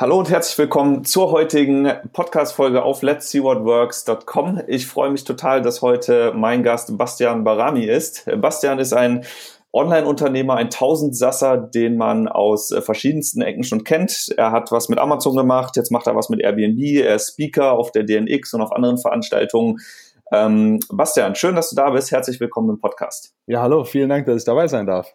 Hallo und herzlich willkommen zur heutigen Podcast-Folge auf let'sseewhatworks.com. Ich freue mich total, dass heute mein Gast Bastian Barami ist. Bastian ist ein Online-Unternehmer, ein Tausendsasser, den man aus verschiedensten Ecken schon kennt. Er hat was mit Amazon gemacht, jetzt macht er was mit Airbnb, er ist Speaker auf der DNX und auf anderen Veranstaltungen. Ähm, Bastian, schön, dass du da bist. Herzlich willkommen im Podcast. Ja, hallo, vielen Dank, dass ich dabei sein darf.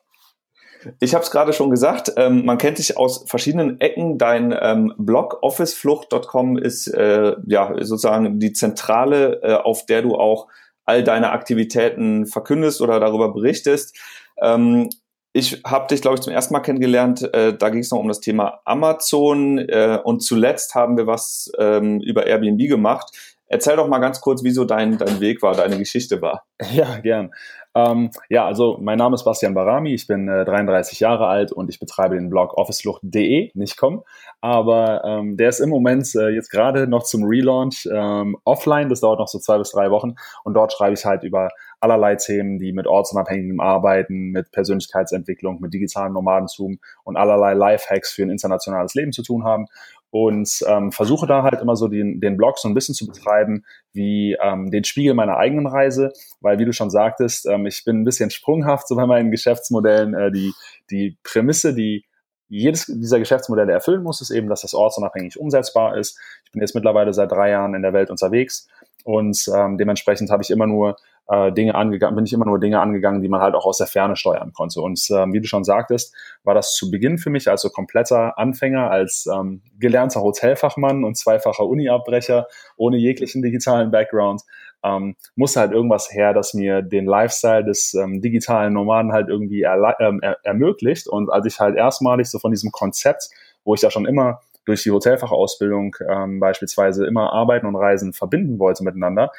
Ich habe es gerade schon gesagt, ähm, man kennt dich aus verschiedenen Ecken. Dein ähm, Blog officeflucht.com ist äh, ja sozusagen die Zentrale, äh, auf der du auch all deine Aktivitäten verkündest oder darüber berichtest. Ähm, ich habe dich, glaube ich, zum ersten Mal kennengelernt. Äh, da ging es noch um das Thema Amazon äh, und zuletzt haben wir was ähm, über Airbnb gemacht. Erzähl doch mal ganz kurz, wieso dein, dein Weg war, deine Geschichte war. Ja, gern. Ähm, ja, also mein Name ist Bastian Barami, ich bin äh, 33 Jahre alt und ich betreibe den Blog officeflucht.de, nicht com. Aber ähm, der ist im Moment äh, jetzt gerade noch zum Relaunch ähm, offline, das dauert noch so zwei bis drei Wochen. Und dort schreibe ich halt über allerlei Themen, die mit ortsunabhängigem Arbeiten, mit Persönlichkeitsentwicklung, mit digitalen Nomadentum und allerlei Lifehacks für ein internationales Leben zu tun haben und ähm, versuche da halt immer so den, den Blog so ein bisschen zu betreiben wie ähm, den Spiegel meiner eigenen Reise, weil wie du schon sagtest, ähm, ich bin ein bisschen sprunghaft so bei meinen Geschäftsmodellen. Äh, die, die Prämisse, die jedes dieser Geschäftsmodelle erfüllen muss, ist eben, dass das ortsunabhängig umsetzbar ist. Ich bin jetzt mittlerweile seit drei Jahren in der Welt unterwegs und ähm, dementsprechend habe ich immer nur äh, Dinge angegangen, bin ich immer nur Dinge angegangen, die man halt auch aus der Ferne steuern konnte. Und ähm, wie du schon sagtest, war das zu Beginn für mich als so kompletter Anfänger, als ähm, gelernter Hotelfachmann und zweifacher Uni-Abbrecher ohne jeglichen digitalen Background, ähm, musste halt irgendwas her, das mir den Lifestyle des ähm, digitalen Nomaden halt irgendwie ähm, er ermöglicht. Und als ich halt erstmalig so von diesem Konzept, wo ich ja schon immer durch die Hotelfachausbildung ähm, beispielsweise immer Arbeiten und Reisen verbinden wollte miteinander,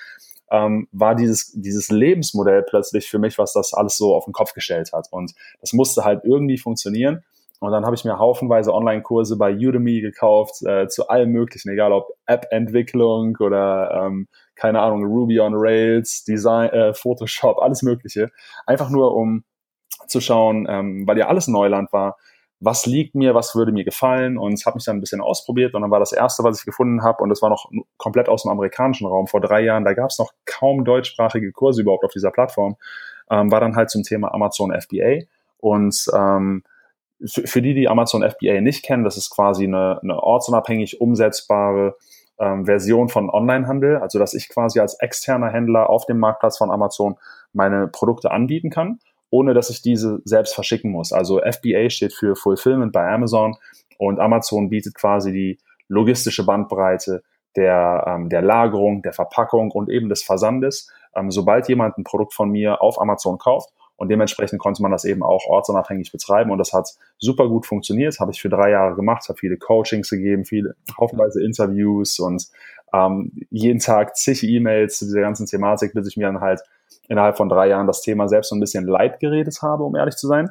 ähm, war dieses, dieses Lebensmodell plötzlich für mich, was das alles so auf den Kopf gestellt hat. Und das musste halt irgendwie funktionieren. Und dann habe ich mir haufenweise Online-Kurse bei Udemy gekauft, äh, zu allem Möglichen, egal ob App-Entwicklung oder, ähm, keine Ahnung, Ruby on Rails, Design, äh, Photoshop, alles Mögliche. Einfach nur, um zu schauen, ähm, weil ja alles Neuland war, was liegt mir, was würde mir gefallen? Und habe mich dann ein bisschen ausprobiert und dann war das erste, was ich gefunden habe und das war noch komplett aus dem amerikanischen Raum. Vor drei Jahren, da gab es noch kaum deutschsprachige Kurse überhaupt auf dieser Plattform, ähm, war dann halt zum Thema Amazon FBA und ähm, für die, die Amazon FBA nicht kennen, das ist quasi eine, eine ortsunabhängig umsetzbare ähm, Version von Onlinehandel, also dass ich quasi als externer Händler auf dem Marktplatz von Amazon meine Produkte anbieten kann ohne dass ich diese selbst verschicken muss. Also FBA steht für Fulfillment bei Amazon und Amazon bietet quasi die logistische Bandbreite der, ähm, der Lagerung, der Verpackung und eben des Versandes, ähm, sobald jemand ein Produkt von mir auf Amazon kauft. Und dementsprechend konnte man das eben auch ortsunabhängig betreiben. Und das hat super gut funktioniert. Habe ich für drei Jahre gemacht, habe viele Coachings gegeben, viele haufenweise Interviews und ähm, jeden Tag zig E-Mails zu dieser ganzen Thematik, bis ich mir dann halt innerhalb von drei Jahren das Thema selbst so ein bisschen leid geredet habe, um ehrlich zu sein.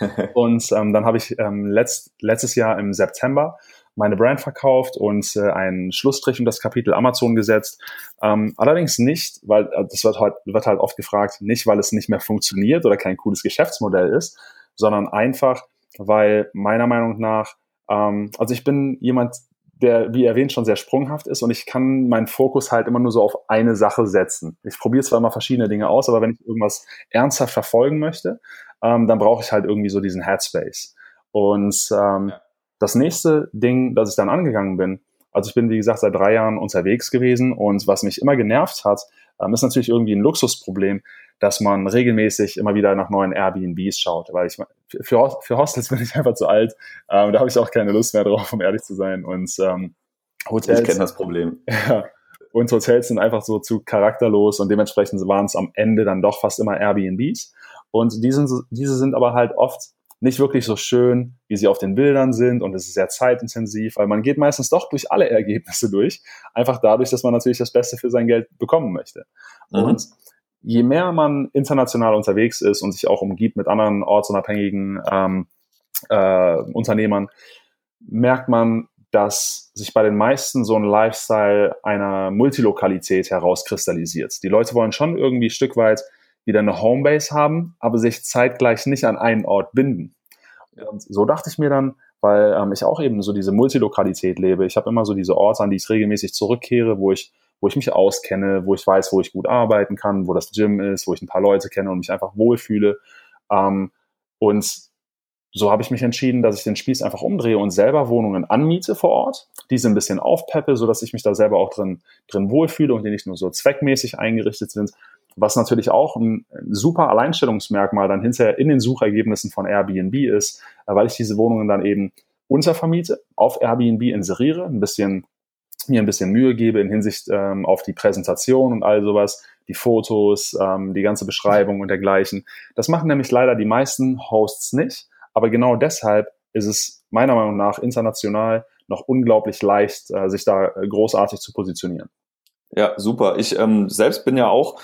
und ähm, dann habe ich ähm, letzt, letztes Jahr im September meine Brand verkauft und äh, einen Schlussstrich um das Kapitel Amazon gesetzt. Ähm, allerdings nicht, weil äh, das wird halt, wird halt oft gefragt, nicht weil es nicht mehr funktioniert oder kein cooles Geschäftsmodell ist, sondern einfach, weil meiner Meinung nach, ähm, also ich bin jemand, der, wie erwähnt, schon sehr sprunghaft ist und ich kann meinen Fokus halt immer nur so auf eine Sache setzen. Ich probiere zwar immer verschiedene Dinge aus, aber wenn ich irgendwas ernsthaft verfolgen möchte, ähm, dann brauche ich halt irgendwie so diesen Headspace. Und ähm, ja. das nächste Ding, das ich dann angegangen bin, also ich bin, wie gesagt, seit drei Jahren unterwegs gewesen und was mich immer genervt hat, ähm, ist natürlich irgendwie ein Luxusproblem, dass man regelmäßig immer wieder nach neuen Airbnbs schaut, weil ich für, für Hostels bin ich einfach zu alt. Ähm, da habe ich auch keine Lust mehr drauf, um ehrlich zu sein. Und ähm, Hotels. Ich kenne das Problem. Ja, und Hotels sind einfach so zu charakterlos und dementsprechend waren es am Ende dann doch fast immer Airbnbs. Und die sind, diese sind aber halt oft nicht wirklich so schön, wie sie auf den Bildern sind und es ist sehr zeitintensiv, weil man geht meistens doch durch alle Ergebnisse durch, einfach dadurch, dass man natürlich das Beste für sein Geld bekommen möchte. Mhm. Und je mehr man international unterwegs ist und sich auch umgibt mit anderen ortsunabhängigen ähm, äh, Unternehmern, merkt man, dass sich bei den meisten so ein Lifestyle einer Multilokalität herauskristallisiert. Die Leute wollen schon irgendwie ein Stück weit wieder eine Homebase haben, aber sich zeitgleich nicht an einen Ort binden. Und so dachte ich mir dann, weil ähm, ich auch eben so diese Multilokalität lebe. Ich habe immer so diese Orte, an die ich regelmäßig zurückkehre, wo ich wo ich mich auskenne, wo ich weiß, wo ich gut arbeiten kann, wo das Gym ist, wo ich ein paar Leute kenne und mich einfach wohlfühle. Ähm, und so habe ich mich entschieden, dass ich den Spieß einfach umdrehe und selber Wohnungen anmiete vor Ort, diese ein bisschen aufpeppe, so dass ich mich da selber auch drin, drin wohlfühle und die nicht nur so zweckmäßig eingerichtet sind, was natürlich auch ein super Alleinstellungsmerkmal dann hinterher in den Suchergebnissen von Airbnb ist, äh, weil ich diese Wohnungen dann eben untervermiete, auf Airbnb inseriere, ein bisschen mir ein bisschen Mühe gebe in Hinsicht ähm, auf die Präsentation und all sowas, die Fotos, ähm, die ganze Beschreibung und dergleichen. Das machen nämlich leider die meisten Hosts nicht. Aber genau deshalb ist es meiner Meinung nach international noch unglaublich leicht, äh, sich da äh, großartig zu positionieren. Ja, super. Ich ähm, selbst bin ja auch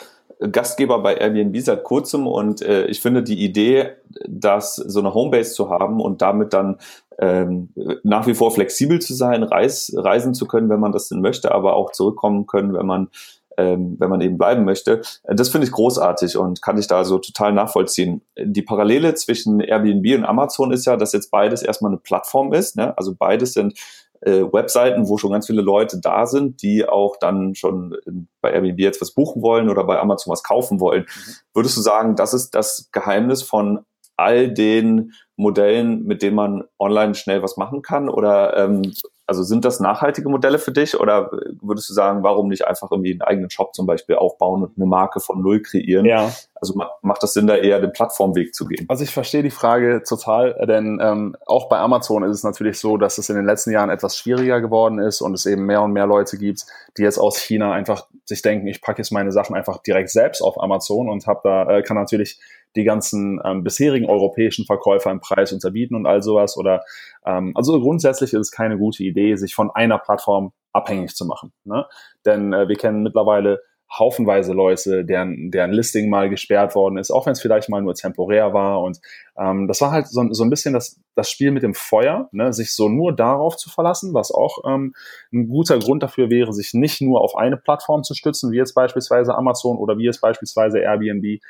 Gastgeber bei Airbnb seit kurzem und äh, ich finde die Idee, dass so eine Homebase zu haben und damit dann ähm, nach wie vor flexibel zu sein, reis, reisen zu können, wenn man das denn möchte, aber auch zurückkommen können, wenn man ähm, wenn man eben bleiben möchte. Das finde ich großartig und kann ich da so total nachvollziehen. Die Parallele zwischen Airbnb und Amazon ist ja, dass jetzt beides erstmal eine Plattform ist. Ne? Also beides sind äh, Webseiten, wo schon ganz viele Leute da sind, die auch dann schon bei Airbnb jetzt was buchen wollen oder bei Amazon was kaufen wollen. Mhm. Würdest du sagen, das ist das Geheimnis von all den Modellen, mit denen man online schnell was machen kann? Oder ähm, also sind das nachhaltige Modelle für dich oder würdest du sagen, warum nicht einfach irgendwie einen eigenen Shop zum Beispiel aufbauen und eine Marke von Null kreieren? Ja. Also macht das Sinn, da eher den Plattformweg zu gehen? Also ich verstehe die Frage total, denn ähm, auch bei Amazon ist es natürlich so, dass es in den letzten Jahren etwas schwieriger geworden ist und es eben mehr und mehr Leute gibt, die jetzt aus China einfach sich denken, ich packe jetzt meine Sachen einfach direkt selbst auf Amazon und habe da äh, kann natürlich die ganzen ähm, bisherigen europäischen Verkäufer im Preis unterbieten und all sowas. Oder ähm, also grundsätzlich ist es keine gute Idee, sich von einer Plattform abhängig zu machen. Ne? Denn äh, wir kennen mittlerweile haufenweise Leute, deren, deren Listing mal gesperrt worden ist, auch wenn es vielleicht mal nur temporär war. Und ähm, das war halt so, so ein bisschen das, das Spiel mit dem Feuer, ne? sich so nur darauf zu verlassen, was auch ähm, ein guter Grund dafür wäre, sich nicht nur auf eine Plattform zu stützen, wie jetzt beispielsweise Amazon oder wie jetzt beispielsweise Airbnb,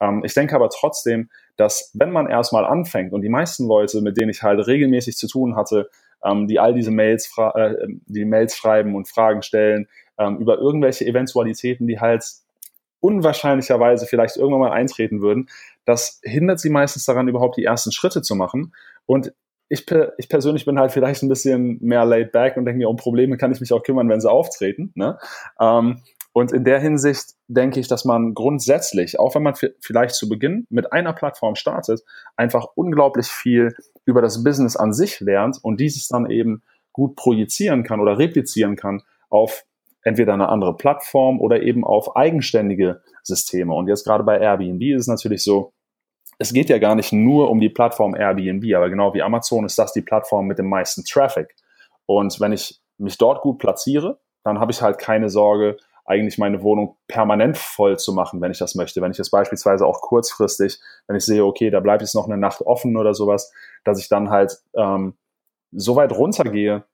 ähm, ich denke aber trotzdem, dass wenn man erstmal anfängt und die meisten Leute, mit denen ich halt regelmäßig zu tun hatte, ähm, die all diese Mails, äh, die Mails schreiben und Fragen stellen ähm, über irgendwelche Eventualitäten, die halt unwahrscheinlicherweise vielleicht irgendwann mal eintreten würden, das hindert sie meistens daran, überhaupt die ersten Schritte zu machen. Und ich, ich persönlich bin halt vielleicht ein bisschen mehr laid back und denke mir, um Probleme kann ich mich auch kümmern, wenn sie auftreten. Ne? Ähm, und in der Hinsicht denke ich, dass man grundsätzlich, auch wenn man vielleicht zu Beginn mit einer Plattform startet, einfach unglaublich viel über das Business an sich lernt und dieses dann eben gut projizieren kann oder replizieren kann auf entweder eine andere Plattform oder eben auf eigenständige Systeme. Und jetzt gerade bei Airbnb ist es natürlich so, es geht ja gar nicht nur um die Plattform Airbnb, aber genau wie Amazon ist das die Plattform mit dem meisten Traffic. Und wenn ich mich dort gut platziere, dann habe ich halt keine Sorge, eigentlich meine Wohnung permanent voll zu machen, wenn ich das möchte. Wenn ich das beispielsweise auch kurzfristig, wenn ich sehe, okay, da bleibt jetzt noch eine Nacht offen oder sowas, dass ich dann halt ähm, so weit runtergehe,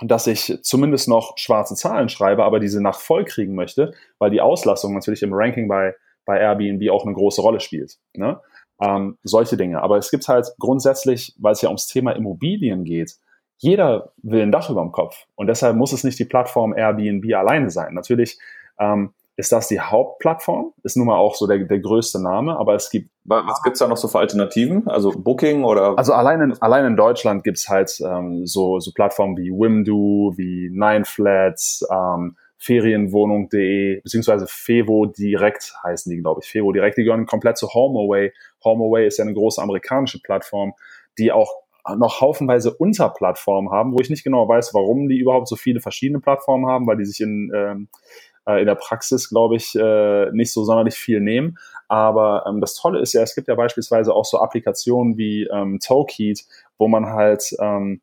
dass ich zumindest noch schwarze Zahlen schreibe, aber diese Nacht voll kriegen möchte, weil die Auslastung natürlich im Ranking bei, bei Airbnb auch eine große Rolle spielt. Ne? Ähm, solche Dinge. Aber es gibt halt grundsätzlich, weil es ja ums Thema Immobilien geht, jeder will ein Dach über dem Kopf. Und deshalb muss es nicht die Plattform Airbnb alleine sein. Natürlich ähm, ist das die Hauptplattform, ist nun mal auch so der, der größte Name, aber es gibt. Was gibt's da noch so für Alternativen? Also Booking oder? Also allein in, allein in Deutschland gibt's halt ähm, so, so Plattformen wie Wimdu, wie Nineflats, ähm, Ferienwohnung.de, beziehungsweise Fevo Direkt heißen die, glaube ich. Fevo Direkt, die gehören komplett zu HomeAway. HomeAway ist ja eine große amerikanische Plattform, die auch noch haufenweise Unterplattformen haben, wo ich nicht genau weiß, warum die überhaupt so viele verschiedene Plattformen haben, weil die sich in, ähm, äh, in der Praxis, glaube ich, äh, nicht so sonderlich viel nehmen. Aber ähm, das Tolle ist ja, es gibt ja beispielsweise auch so Applikationen wie ähm, Tokeet, wo man halt ähm,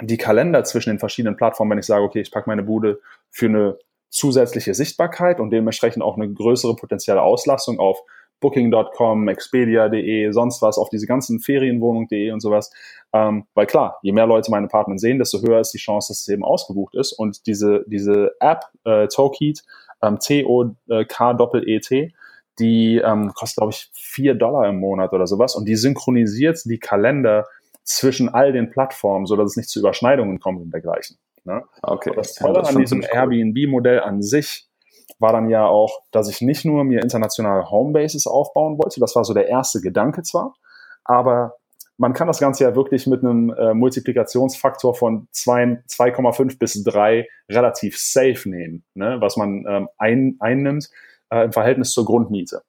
die Kalender zwischen den verschiedenen Plattformen, wenn ich sage, okay, ich packe meine Bude für eine zusätzliche Sichtbarkeit und dementsprechend auch eine größere potenzielle Auslastung auf Booking.com, Expedia.de, sonst was, auf diese ganzen Ferienwohnung.de und sowas. Ähm, weil klar, je mehr Leute mein Apartment sehen, desto höher ist die Chance, dass es eben ausgebucht ist. Und diese, diese App, äh, Tokeet, ähm, T-O-K-E-T, die ähm, kostet, glaube ich, vier Dollar im Monat oder sowas. Und die synchronisiert die Kalender zwischen all den Plattformen, so dass es nicht zu Überschneidungen kommt und dergleichen. Ne? Okay. Und das Tolle ja, das an diesem Airbnb-Modell an sich war dann ja auch, dass ich nicht nur mir internationale Homebases aufbauen wollte, das war so der erste Gedanke zwar, aber man kann das Ganze ja wirklich mit einem äh, Multiplikationsfaktor von 2,5 bis 3 relativ safe nehmen, ne? was man ähm, ein, einnimmt äh, im Verhältnis zur Grundmiete.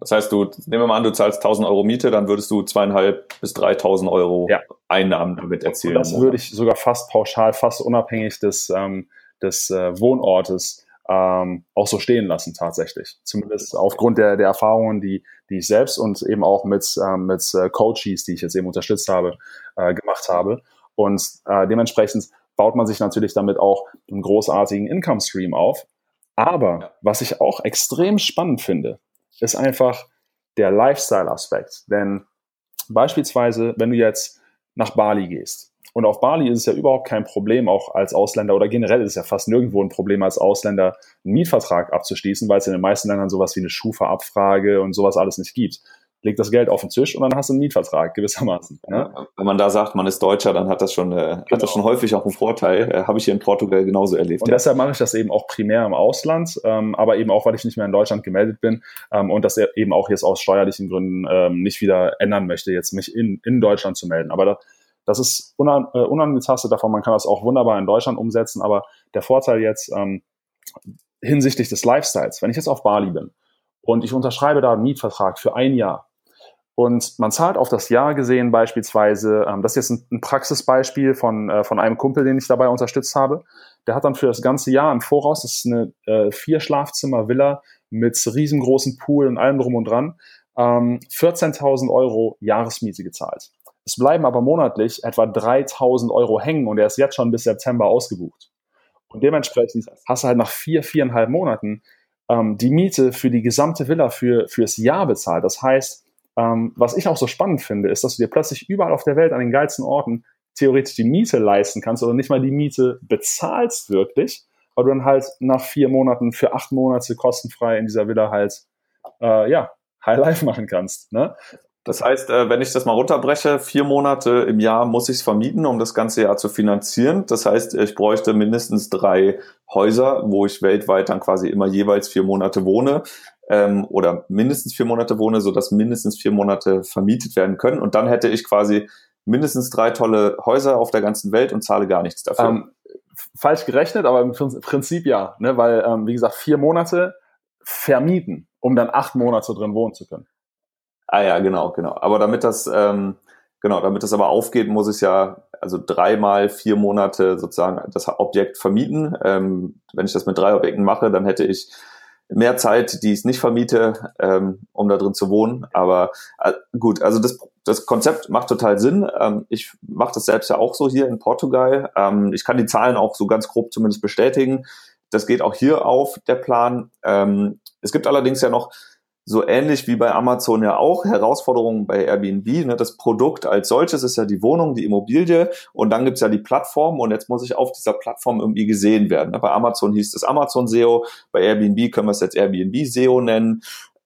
Das heißt, du, nehmen wir mal an, du zahlst 1000 Euro Miete, dann würdest du zweieinhalb bis 3000 Euro ja. Einnahmen damit erzielen. Und das würde ich sogar fast pauschal, fast unabhängig des, ähm, des äh, Wohnortes ähm, auch so stehen lassen tatsächlich. Zumindest aufgrund der, der Erfahrungen, die, die ich selbst und eben auch mit, ähm, mit äh, Coaches, die ich jetzt eben unterstützt habe, äh, gemacht habe. Und äh, dementsprechend baut man sich natürlich damit auch einen großartigen Income Stream auf. Aber was ich auch extrem spannend finde, ist einfach der Lifestyle-Aspekt. Denn beispielsweise, wenn du jetzt nach Bali gehst, und auf Bali ist es ja überhaupt kein Problem, auch als Ausländer oder generell ist es ja fast nirgendwo ein Problem, als Ausländer einen Mietvertrag abzuschließen, weil es in den meisten Ländern sowas wie eine Schufa-Abfrage und sowas alles nicht gibt leg das Geld auf den Tisch und dann hast du einen Mietvertrag gewissermaßen. Ne? Wenn man da sagt, man ist Deutscher, dann hat das schon, äh, genau. hat das genau. schon häufig auch einen Vorteil. Äh, Habe ich hier in Portugal genauso erlebt. Und ja. deshalb mache ich das eben auch primär im Ausland, ähm, aber eben auch, weil ich nicht mehr in Deutschland gemeldet bin ähm, und das eben auch jetzt aus steuerlichen Gründen ähm, nicht wieder ändern möchte, jetzt mich in, in Deutschland zu melden. Aber da, das ist unan, äh, unangetastet davon. Man kann das auch wunderbar in Deutschland umsetzen. Aber der Vorteil jetzt ähm, hinsichtlich des Lifestyles, wenn ich jetzt auf Bali bin und ich unterschreibe da einen Mietvertrag für ein Jahr, und man zahlt auf das Jahr gesehen beispielsweise, ähm, das ist jetzt ein, Praxisbeispiel von, äh, von einem Kumpel, den ich dabei unterstützt habe. Der hat dann für das ganze Jahr im Voraus, das ist eine äh, Vier-Schlafzimmer-Villa mit riesengroßen Pool und allem drum und dran, ähm, 14.000 Euro Jahresmiete gezahlt. Es bleiben aber monatlich etwa 3.000 Euro hängen und er ist jetzt schon bis September ausgebucht. Und dementsprechend hast du halt nach vier, viereinhalb Monaten ähm, die Miete für die gesamte Villa für, fürs Jahr bezahlt. Das heißt, ähm, was ich auch so spannend finde, ist, dass du dir plötzlich überall auf der Welt an den geilsten Orten theoretisch die Miete leisten kannst oder nicht mal die Miete bezahlst wirklich, weil du dann halt nach vier Monaten für acht Monate kostenfrei in dieser Villa halt, äh, ja, High Life machen kannst. Ne? Das heißt, äh, wenn ich das mal runterbreche, vier Monate im Jahr muss ich es vermieten, um das ganze Jahr zu finanzieren. Das heißt, ich bräuchte mindestens drei Häuser, wo ich weltweit dann quasi immer jeweils vier Monate wohne ähm, oder mindestens vier Monate wohne, sodass mindestens vier Monate vermietet werden können. Und dann hätte ich quasi mindestens drei tolle Häuser auf der ganzen Welt und zahle gar nichts dafür. Ähm, falsch gerechnet, aber im Prinzip ja, ne? weil, ähm, wie gesagt, vier Monate vermieten, um dann acht Monate drin wohnen zu können. Ah ja, genau, genau. Aber damit das, ähm, genau, damit das aber aufgeht, muss ich ja also dreimal vier Monate sozusagen das Objekt vermieten. Ähm, wenn ich das mit drei Objekten mache, dann hätte ich mehr Zeit, die ich nicht vermiete, ähm, um da drin zu wohnen. Aber äh, gut, also das, das Konzept macht total Sinn. Ähm, ich mache das selbst ja auch so hier in Portugal. Ähm, ich kann die Zahlen auch so ganz grob zumindest bestätigen. Das geht auch hier auf, der Plan. Ähm, es gibt allerdings ja noch so ähnlich wie bei Amazon ja auch Herausforderungen bei Airbnb. Ne? Das Produkt als solches ist ja die Wohnung, die Immobilie und dann gibt's ja die Plattform und jetzt muss ich auf dieser Plattform irgendwie gesehen werden. Ne? Bei Amazon hieß es Amazon SEO, bei Airbnb können wir es jetzt Airbnb SEO nennen.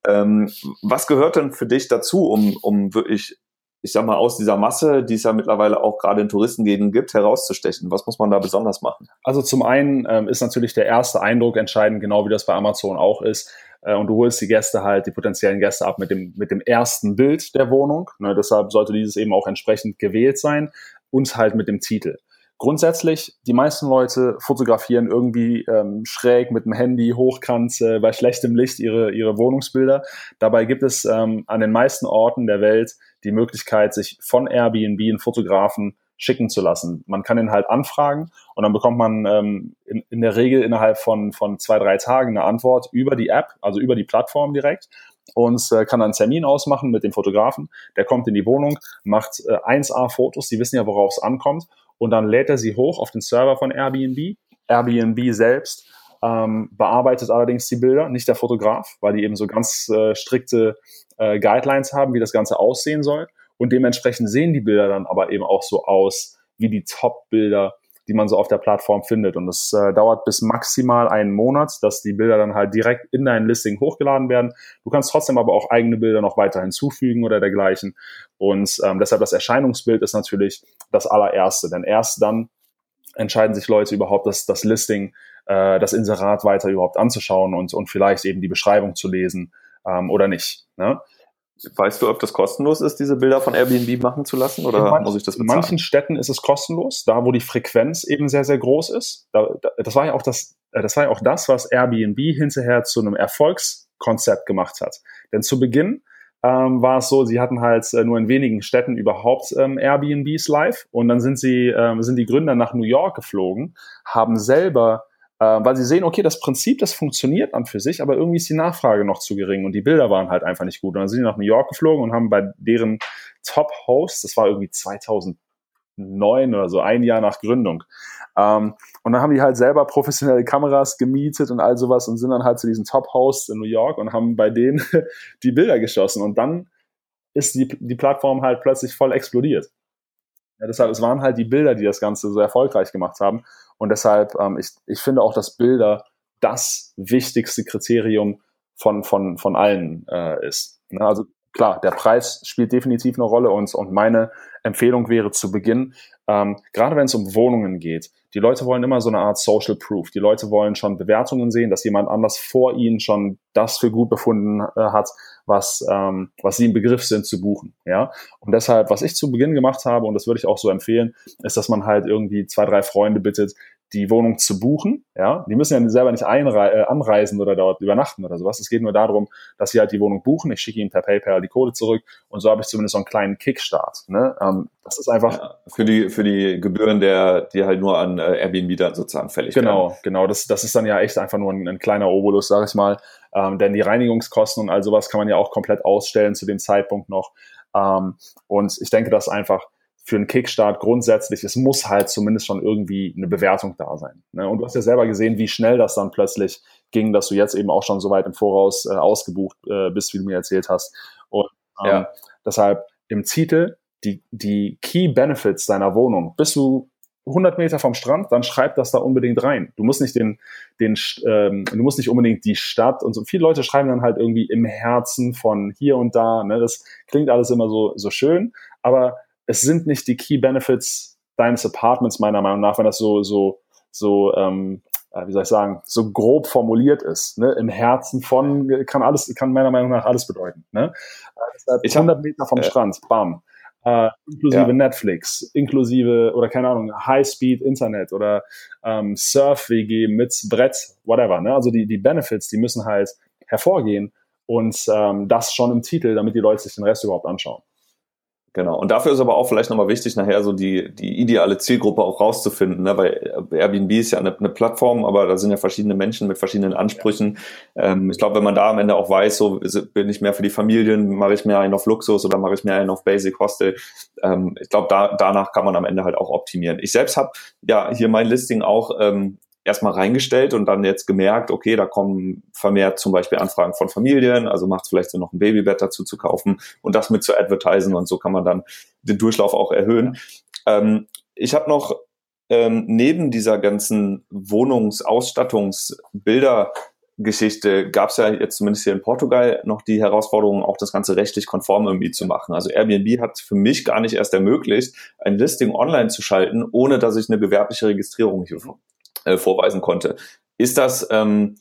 Ähm, was gehört denn für dich dazu, um, um wirklich ich sag mal, aus dieser Masse, die es ja mittlerweile auch gerade in Touristengegenden gibt, herauszustechen? Was muss man da besonders machen? Also zum einen ähm, ist natürlich der erste Eindruck entscheidend, genau wie das bei Amazon auch ist. Äh, und du holst die Gäste halt, die potenziellen Gäste ab mit dem, mit dem ersten Bild der Wohnung. Ne, deshalb sollte dieses eben auch entsprechend gewählt sein und halt mit dem Titel. Grundsätzlich, die meisten Leute fotografieren irgendwie ähm, schräg mit dem Handy, hochkant, äh, bei schlechtem Licht ihre, ihre Wohnungsbilder. Dabei gibt es ähm, an den meisten Orten der Welt die Möglichkeit, sich von Airbnb einen Fotografen schicken zu lassen. Man kann ihn halt anfragen und dann bekommt man ähm, in, in der Regel innerhalb von, von zwei, drei Tagen eine Antwort über die App, also über die Plattform direkt und äh, kann dann einen Termin ausmachen mit dem Fotografen. Der kommt in die Wohnung, macht äh, 1A-Fotos, die wissen ja, worauf es ankommt und dann lädt er sie hoch auf den Server von Airbnb. Airbnb selbst ähm, bearbeitet allerdings die Bilder, nicht der Fotograf, weil die eben so ganz äh, strikte äh, Guidelines haben, wie das Ganze aussehen soll. Und dementsprechend sehen die Bilder dann aber eben auch so aus wie die Top-Bilder die man so auf der Plattform findet. Und es äh, dauert bis maximal einen Monat, dass die Bilder dann halt direkt in dein Listing hochgeladen werden. Du kannst trotzdem aber auch eigene Bilder noch weiter hinzufügen oder dergleichen. Und ähm, deshalb das Erscheinungsbild ist natürlich das allererste, denn erst dann entscheiden sich Leute überhaupt, das, das Listing, äh, das Inserat weiter überhaupt anzuschauen und, und vielleicht eben die Beschreibung zu lesen ähm, oder nicht. Ne? Weißt du, ob das kostenlos ist, diese Bilder von Airbnb machen zu lassen oder manchen, muss ich das bezahlen? In manchen Städten ist es kostenlos, da wo die Frequenz eben sehr, sehr groß ist. Da, da, das war ja auch das, äh, das war ja auch das, was Airbnb hinterher zu einem Erfolgskonzept gemacht hat. Denn zu Beginn ähm, war es so, sie hatten halt äh, nur in wenigen Städten überhaupt ähm, Airbnbs live und dann sind sie, ähm, sind die Gründer nach New York geflogen, haben selber weil sie sehen, okay, das Prinzip, das funktioniert an für sich, aber irgendwie ist die Nachfrage noch zu gering und die Bilder waren halt einfach nicht gut. Und dann sind sie nach New York geflogen und haben bei deren Top-Host, das war irgendwie 2009 oder so, ein Jahr nach Gründung, ähm, und dann haben die halt selber professionelle Kameras gemietet und all sowas und sind dann halt zu diesen Top-Hosts in New York und haben bei denen die Bilder geschossen. Und dann ist die, die Plattform halt plötzlich voll explodiert. Ja, deshalb, es waren halt die Bilder, die das Ganze so erfolgreich gemacht haben. Und deshalb, ähm, ich, ich finde auch, dass Bilder das wichtigste Kriterium von, von, von allen äh, ist. Ne? Also klar, der Preis spielt definitiv eine Rolle und, und meine Empfehlung wäre zu Beginn, ähm, gerade wenn es um Wohnungen geht, die Leute wollen immer so eine Art Social Proof. Die Leute wollen schon Bewertungen sehen, dass jemand anders vor ihnen schon das für gut befunden äh, hat, was, ähm, was sie im Begriff sind zu buchen. Ja? Und deshalb, was ich zu Beginn gemacht habe, und das würde ich auch so empfehlen, ist, dass man halt irgendwie zwei, drei Freunde bittet, die Wohnung zu buchen. Ja, die müssen ja selber nicht äh, anreisen oder dort übernachten oder sowas. Es geht nur darum, dass sie halt die Wohnung buchen. Ich schicke ihnen per PayPal die Code zurück und so habe ich zumindest so einen kleinen Kickstart. Ne? Ähm, das ist einfach ja, für die für die Gebühren der die halt nur an äh, Airbnb dann sozusagen fällig genau, werden. Genau, genau. Das das ist dann ja echt einfach nur ein, ein kleiner Obolus, sage ich mal. Ähm, denn die Reinigungskosten und all sowas kann man ja auch komplett ausstellen zu dem Zeitpunkt noch. Ähm, und ich denke, dass einfach für einen Kickstart grundsätzlich, es muss halt zumindest schon irgendwie eine Bewertung da sein. Ne? Und du hast ja selber gesehen, wie schnell das dann plötzlich ging, dass du jetzt eben auch schon so weit im Voraus äh, ausgebucht äh, bist, wie du mir erzählt hast. Und ähm, ja. deshalb im Titel die, die Key Benefits deiner Wohnung. Bist du 100 Meter vom Strand, dann schreib das da unbedingt rein. Du musst nicht den, den, ähm, du musst nicht unbedingt die Stadt und so. Viele Leute schreiben dann halt irgendwie im Herzen von hier und da. Ne? Das klingt alles immer so so schön, aber es sind nicht die Key Benefits deines Apartments, meiner Meinung nach, wenn das so, so, so, ähm, äh, wie soll ich sagen, so grob formuliert ist. Ne? Im Herzen von kann alles, kann meiner Meinung nach alles bedeuten. Ne? Äh, ich 100 Meter vom äh, Strand, bam. Uh, inklusive ja. Netflix, inklusive oder keine Ahnung, High-Speed Internet oder ähm, Surf-WG mit Brett, whatever. Ne? Also die, die Benefits, die müssen halt hervorgehen und ähm, das schon im Titel, damit die Leute sich den Rest überhaupt anschauen. Genau. Und dafür ist aber auch vielleicht nochmal wichtig, nachher so die, die ideale Zielgruppe auch rauszufinden. Ne? Weil Airbnb ist ja eine, eine Plattform, aber da sind ja verschiedene Menschen mit verschiedenen Ansprüchen. Ähm, ich glaube, wenn man da am Ende auch weiß, so bin ich mehr für die Familien, mache ich mehr einen auf Luxus oder mache ich mehr einen auf Basic Hostel. Ähm, ich glaube, da, danach kann man am Ende halt auch optimieren. Ich selbst habe ja hier mein Listing auch ähm, erstmal reingestellt und dann jetzt gemerkt, okay, da kommen vermehrt zum Beispiel Anfragen von Familien, also macht es vielleicht so noch ein Babybett dazu zu kaufen und das mit zu advertisen und so kann man dann den Durchlauf auch erhöhen. Ähm, ich habe noch ähm, neben dieser ganzen Wohnungsausstattungsbilder Geschichte gab es ja jetzt zumindest hier in Portugal noch die Herausforderung, auch das Ganze rechtlich konform irgendwie zu machen. Also Airbnb hat für mich gar nicht erst ermöglicht, ein Listing online zu schalten, ohne dass ich eine gewerbliche Registrierung hier äh, vorweisen konnte. Ist das ähm,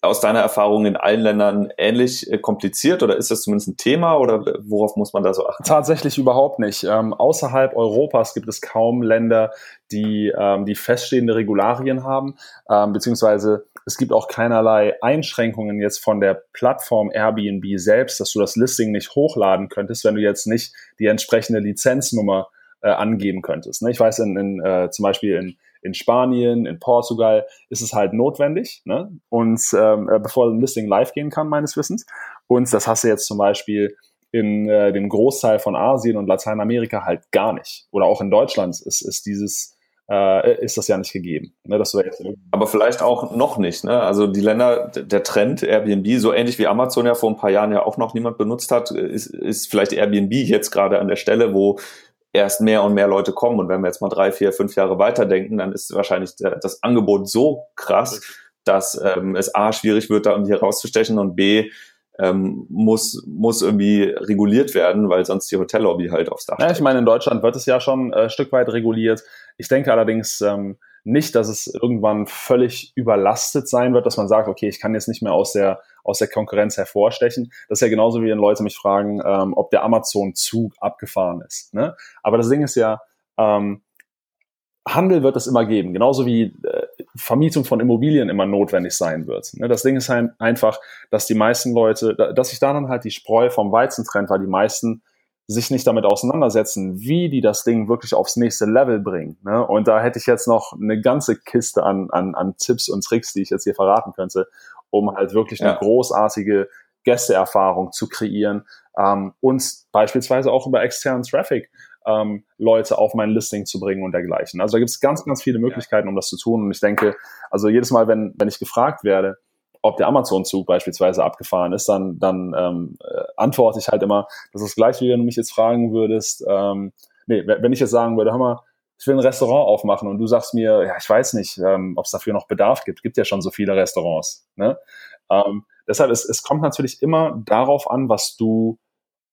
aus deiner Erfahrung in allen Ländern ähnlich äh, kompliziert oder ist das zumindest ein Thema oder worauf muss man da so achten? Tatsächlich überhaupt nicht. Ähm, außerhalb Europas gibt es kaum Länder, die, ähm, die feststehende Regularien haben, ähm, beziehungsweise es gibt auch keinerlei Einschränkungen jetzt von der Plattform Airbnb selbst, dass du das Listing nicht hochladen könntest, wenn du jetzt nicht die entsprechende Lizenznummer äh, angeben könntest. Ne? Ich weiß, in, in äh, zum Beispiel in in Spanien, in Portugal ist es halt notwendig, ne? Und ähm, äh, bevor ein Listing live gehen kann, meines Wissens. Und das hast du jetzt zum Beispiel in äh, dem Großteil von Asien und Lateinamerika halt gar nicht. Oder auch in Deutschland ist, ist dieses äh, ist das ja nicht gegeben. Ne, dass du Aber vielleicht auch noch nicht. Ne? Also die Länder, der Trend Airbnb, so ähnlich wie Amazon ja vor ein paar Jahren ja auch noch niemand benutzt hat, ist, ist vielleicht Airbnb jetzt gerade an der Stelle, wo erst mehr und mehr Leute kommen. Und wenn wir jetzt mal drei, vier, fünf Jahre weiterdenken, dann ist wahrscheinlich das Angebot so krass, dass ähm, es A schwierig wird, da irgendwie herauszustechen und B ähm, muss, muss irgendwie reguliert werden, weil sonst die Hotellobby halt aufs Dach Ja, ich meine, in Deutschland wird es ja schon äh, ein Stück weit reguliert. Ich denke allerdings ähm, nicht, dass es irgendwann völlig überlastet sein wird, dass man sagt, okay, ich kann jetzt nicht mehr aus der, aus der Konkurrenz hervorstechen. Das ist ja genauso, wie wenn Leute mich fragen, ähm, ob der Amazon-Zug abgefahren ist. Ne? Aber das Ding ist ja, ähm, Handel wird es immer geben, genauso wie äh, Vermietung von Immobilien immer notwendig sein wird. Ne? Das Ding ist halt einfach, dass die meisten Leute, dass sich da dann halt die Spreu vom Weizen trennt, weil die meisten sich nicht damit auseinandersetzen, wie die das Ding wirklich aufs nächste Level bringen. Ne? Und da hätte ich jetzt noch eine ganze Kiste an, an, an Tipps und Tricks, die ich jetzt hier verraten könnte, um halt wirklich eine ja. großartige Gästeerfahrung zu kreieren ähm, und beispielsweise auch über externen Traffic ähm, Leute auf mein Listing zu bringen und dergleichen. Also da gibt es ganz, ganz viele Möglichkeiten, um das zu tun. Und ich denke, also jedes Mal, wenn, wenn ich gefragt werde, ob der Amazon-Zug beispielsweise abgefahren ist, dann, dann ähm, äh, antworte ich halt immer, das ist gleich, wie wenn du mich jetzt fragen würdest, ähm, nee, wenn ich jetzt sagen würde, hör mal, ich will ein Restaurant aufmachen und du sagst mir, ja, ich weiß nicht, ähm, ob es dafür noch Bedarf gibt. Gibt ja schon so viele Restaurants. Ne? Ähm, deshalb, es, es kommt natürlich immer darauf an, was du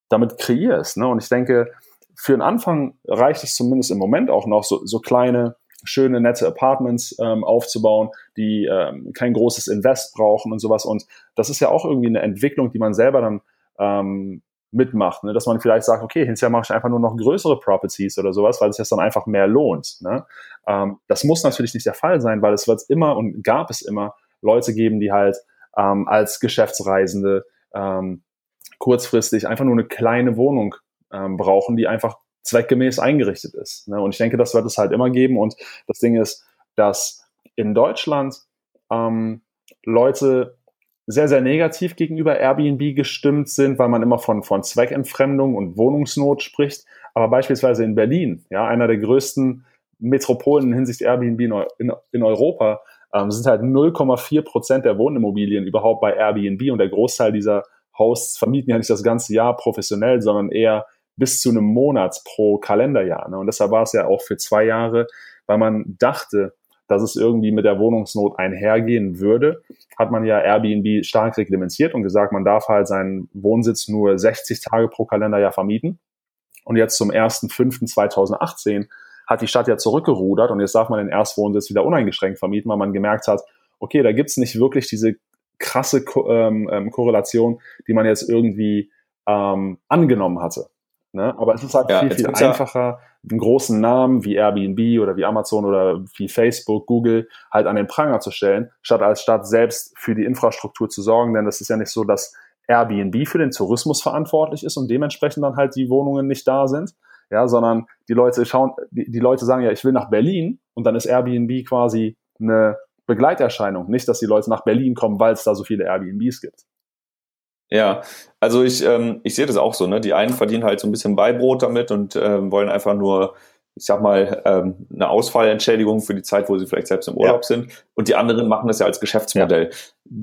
damit kreierst. Ne? Und ich denke, für den Anfang reicht es zumindest im Moment auch noch, so, so kleine, schöne, nette Apartments ähm, aufzubauen, die ähm, kein großes Invest brauchen und sowas. Und das ist ja auch irgendwie eine Entwicklung, die man selber dann ähm, mitmacht, ne? dass man vielleicht sagt, okay, hinterher mache ich einfach nur noch größere Properties oder sowas, weil sich das dann einfach mehr lohnt. Ne? Ähm, das muss natürlich nicht der Fall sein, weil es wird immer und gab es immer Leute geben, die halt ähm, als Geschäftsreisende ähm, kurzfristig einfach nur eine kleine Wohnung ähm, brauchen, die einfach zweckgemäß eingerichtet ist. Ne? Und ich denke, das wird es halt immer geben. Und das Ding ist, dass in Deutschland ähm, Leute sehr, sehr negativ gegenüber Airbnb gestimmt sind, weil man immer von, von Zweckentfremdung und Wohnungsnot spricht. Aber beispielsweise in Berlin, ja, einer der größten Metropolen hinsichtlich Airbnb in, in, in Europa, ähm, sind halt 0,4 Prozent der Wohnimmobilien überhaupt bei Airbnb und der Großteil dieser Hosts vermieten ja nicht das ganze Jahr professionell, sondern eher bis zu einem Monat pro Kalenderjahr. Ne? Und deshalb war es ja auch für zwei Jahre, weil man dachte, dass es irgendwie mit der Wohnungsnot einhergehen würde, hat man ja Airbnb stark reglementiert und gesagt, man darf halt seinen Wohnsitz nur 60 Tage pro Kalenderjahr vermieten. Und jetzt zum 1.5.2018 hat die Stadt ja zurückgerudert und jetzt darf man den Erstwohnsitz wieder uneingeschränkt vermieten, weil man gemerkt hat, okay, da gibt's nicht wirklich diese krasse Ko ähm, ähm Korrelation, die man jetzt irgendwie ähm, angenommen hatte. Ne? Aber es ist halt ja, viel, viel einfacher, einen großen Namen wie Airbnb oder wie Amazon oder wie Facebook, Google halt an den Pranger zu stellen, statt als Stadt selbst für die Infrastruktur zu sorgen. Denn das ist ja nicht so, dass Airbnb für den Tourismus verantwortlich ist und dementsprechend dann halt die Wohnungen nicht da sind, ja, sondern die Leute schauen, die, die Leute sagen ja, ich will nach Berlin und dann ist Airbnb quasi eine Begleiterscheinung. Nicht, dass die Leute nach Berlin kommen, weil es da so viele Airbnbs gibt. Ja, also ich, ähm, ich sehe das auch so, ne? Die einen verdienen halt so ein bisschen Beibrot damit und ähm, wollen einfach nur, ich sag mal, ähm, eine Ausfallentschädigung für die Zeit, wo sie vielleicht selbst im Urlaub ja. sind. Und die anderen machen das ja als Geschäftsmodell.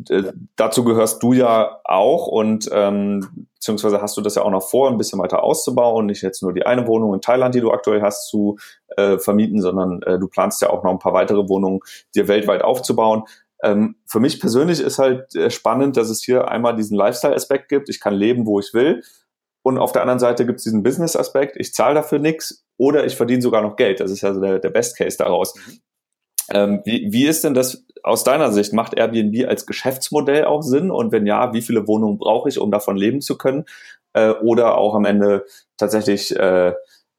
Ja. Äh, dazu gehörst du ja auch und ähm, beziehungsweise hast du das ja auch noch vor, ein bisschen weiter auszubauen, nicht jetzt nur die eine Wohnung in Thailand, die du aktuell hast, zu äh, vermieten, sondern äh, du planst ja auch noch ein paar weitere Wohnungen dir weltweit aufzubauen. Ähm, für mich persönlich ist halt äh, spannend, dass es hier einmal diesen Lifestyle-Aspekt gibt. Ich kann leben, wo ich will. Und auf der anderen Seite gibt es diesen Business-Aspekt. Ich zahle dafür nichts oder ich verdiene sogar noch Geld. Das ist ja so der, der Best Case daraus. Ähm, wie, wie ist denn das aus deiner Sicht? Macht Airbnb als Geschäftsmodell auch Sinn? Und wenn ja, wie viele Wohnungen brauche ich, um davon leben zu können? Äh, oder auch am Ende tatsächlich äh,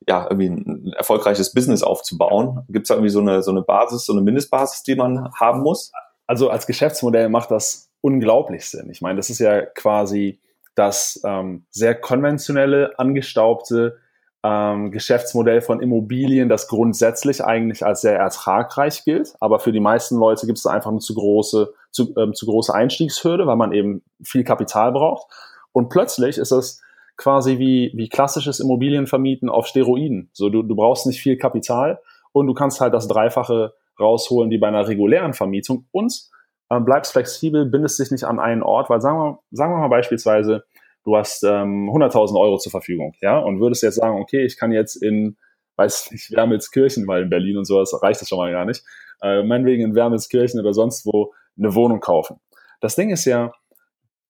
ja, irgendwie ein erfolgreiches Business aufzubauen? Gibt es irgendwie so eine, so eine Basis, so eine Mindestbasis, die man haben muss? Also als Geschäftsmodell macht das unglaublich Sinn. Ich meine, das ist ja quasi das ähm, sehr konventionelle, angestaubte ähm, Geschäftsmodell von Immobilien, das grundsätzlich eigentlich als sehr ertragreich gilt. Aber für die meisten Leute gibt es da einfach eine zu große, zu, ähm, zu große Einstiegshürde, weil man eben viel Kapital braucht. Und plötzlich ist es quasi wie, wie klassisches Immobilienvermieten auf Steroiden. So, du, du brauchst nicht viel Kapital und du kannst halt das Dreifache rausholen wie bei einer regulären Vermietung und ähm, bleibst flexibel, bindest dich nicht an einen Ort, weil sagen wir, sagen wir mal beispielsweise, du hast ähm, 100.000 Euro zur Verfügung, ja, und würdest jetzt sagen, okay, ich kann jetzt in weiß nicht, Wermelskirchen, weil in Berlin und sowas reicht das schon mal gar nicht, äh, meinetwegen in Wermelskirchen oder sonst wo eine Wohnung kaufen. Das Ding ist ja,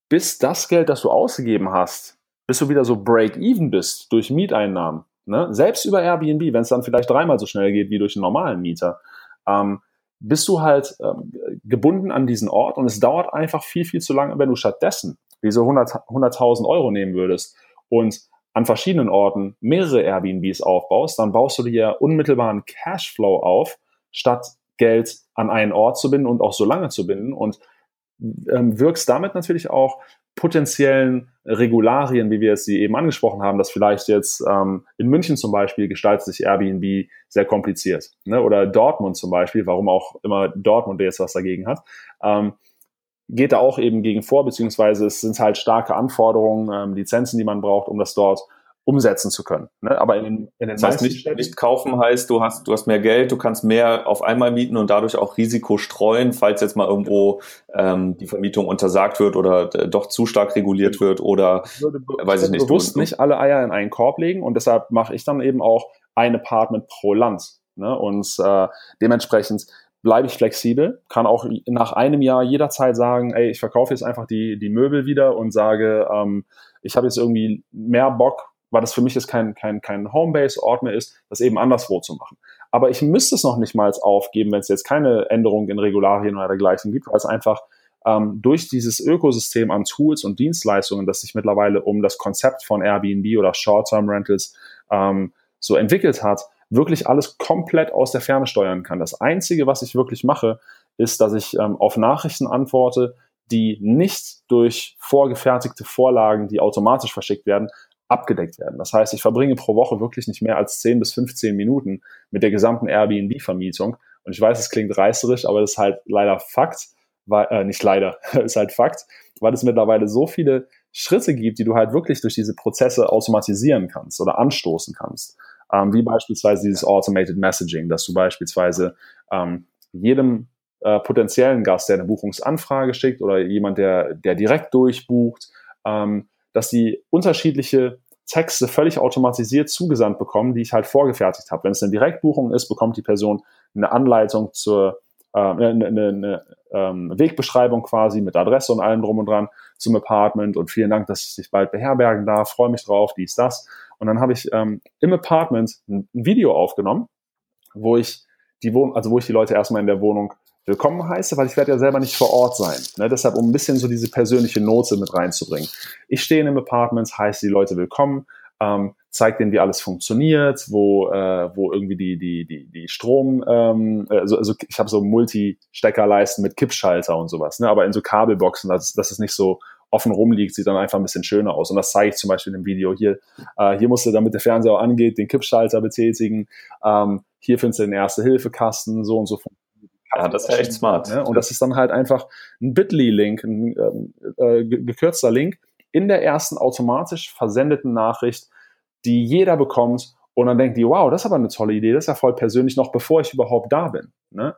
bis das Geld, das du ausgegeben hast, bis du wieder so break-even bist durch Mieteinnahmen, ne? selbst über Airbnb, wenn es dann vielleicht dreimal so schnell geht wie durch einen normalen Mieter, ähm, bist du halt ähm, gebunden an diesen Ort und es dauert einfach viel, viel zu lange, wenn du stattdessen diese 100.000 100 Euro nehmen würdest und an verschiedenen Orten mehrere Airbnbs aufbaust, dann baust du dir unmittelbaren Cashflow auf, statt Geld an einen Ort zu binden und auch so lange zu binden und ähm, wirkst damit natürlich auch potenziellen Regularien, wie wir es sie eben angesprochen haben, dass vielleicht jetzt ähm, in München zum Beispiel gestaltet sich Airbnb sehr kompliziert. Ne? Oder Dortmund zum Beispiel, warum auch immer Dortmund jetzt was dagegen hat, ähm, geht da auch eben gegen vor, beziehungsweise es sind halt starke Anforderungen, ähm, Lizenzen, die man braucht, um das dort umsetzen zu können. Ne? Aber in den, in den das heißt, nicht, nicht kaufen heißt, du hast, du hast mehr Geld, du kannst mehr auf einmal mieten und dadurch auch Risiko streuen, falls jetzt mal irgendwo ähm, die Vermietung untersagt wird oder äh, doch zu stark reguliert wird oder ich würde, weiß ich nicht. bewusst du, nicht alle Eier in einen Korb legen und deshalb mache ich dann eben auch ein Apartment pro Land. Ne? Und äh, dementsprechend bleibe ich flexibel, kann auch nach einem Jahr jederzeit sagen, ey, ich verkaufe jetzt einfach die, die Möbel wieder und sage, ähm, ich habe jetzt irgendwie mehr Bock, weil das für mich jetzt kein, kein, kein Homebase-Ort mehr ist, das eben anderswo zu machen. Aber ich müsste es noch nicht mal aufgeben, wenn es jetzt keine Änderungen in Regularien oder dergleichen gibt, weil es einfach ähm, durch dieses Ökosystem an Tools und Dienstleistungen, das sich mittlerweile um das Konzept von Airbnb oder Short-Term-Rentals ähm, so entwickelt hat, wirklich alles komplett aus der Ferne steuern kann. Das Einzige, was ich wirklich mache, ist, dass ich ähm, auf Nachrichten antworte, die nicht durch vorgefertigte Vorlagen, die automatisch verschickt werden, abgedeckt werden. Das heißt, ich verbringe pro Woche wirklich nicht mehr als 10 bis 15 Minuten mit der gesamten Airbnb-Vermietung. Und ich weiß, es klingt reißerisch, aber das ist halt leider Fakt, weil, äh, nicht leider, ist halt Fakt, weil es mittlerweile so viele Schritte gibt, die du halt wirklich durch diese Prozesse automatisieren kannst oder anstoßen kannst. Ähm, wie beispielsweise dieses Automated Messaging, dass du beispielsweise ähm, jedem äh, potenziellen Gast, der eine Buchungsanfrage schickt oder jemand, der, der direkt durchbucht, ähm, dass sie unterschiedliche Texte völlig automatisiert zugesandt bekommen, die ich halt vorgefertigt habe. Wenn es eine Direktbuchung ist, bekommt die Person eine Anleitung zur äh, eine, eine, eine ähm, Wegbeschreibung quasi mit Adresse und allem drum und dran zum Apartment und vielen Dank, dass ich dich bald beherbergen darf, freue mich drauf, dies, das. Und dann habe ich ähm, im Apartment ein, ein Video aufgenommen, wo ich die Wohnung, also wo ich die Leute erstmal in der Wohnung willkommen heiße, weil ich werde ja selber nicht vor Ort sein. Ne? Deshalb, um ein bisschen so diese persönliche Note mit reinzubringen. Ich stehe in einem Apartment, heiße die Leute willkommen, ähm, zeigt denen, wie alles funktioniert, wo, äh, wo irgendwie die, die, die, die Strom, ähm, also, also ich habe so Multi-Steckerleisten mit Kippschalter und sowas, ne? aber in so Kabelboxen, dass, dass es nicht so offen rumliegt, sieht dann einfach ein bisschen schöner aus. Und das zeige ich zum Beispiel im Video. Hier, äh, hier musst du, damit der Fernseher auch angeht, den Kippschalter betätigen. Ähm, hier findest du den Erste-Hilfe-Kasten, so und so ja, das ist echt smart. Ne? Und das ist dann halt einfach ein Bitly-Link, ein äh, gekürzter Link in der ersten automatisch versendeten Nachricht, die jeder bekommt. Und dann denkt die, wow, das ist aber eine tolle Idee, das ist ja voll persönlich, noch bevor ich überhaupt da bin. Ne?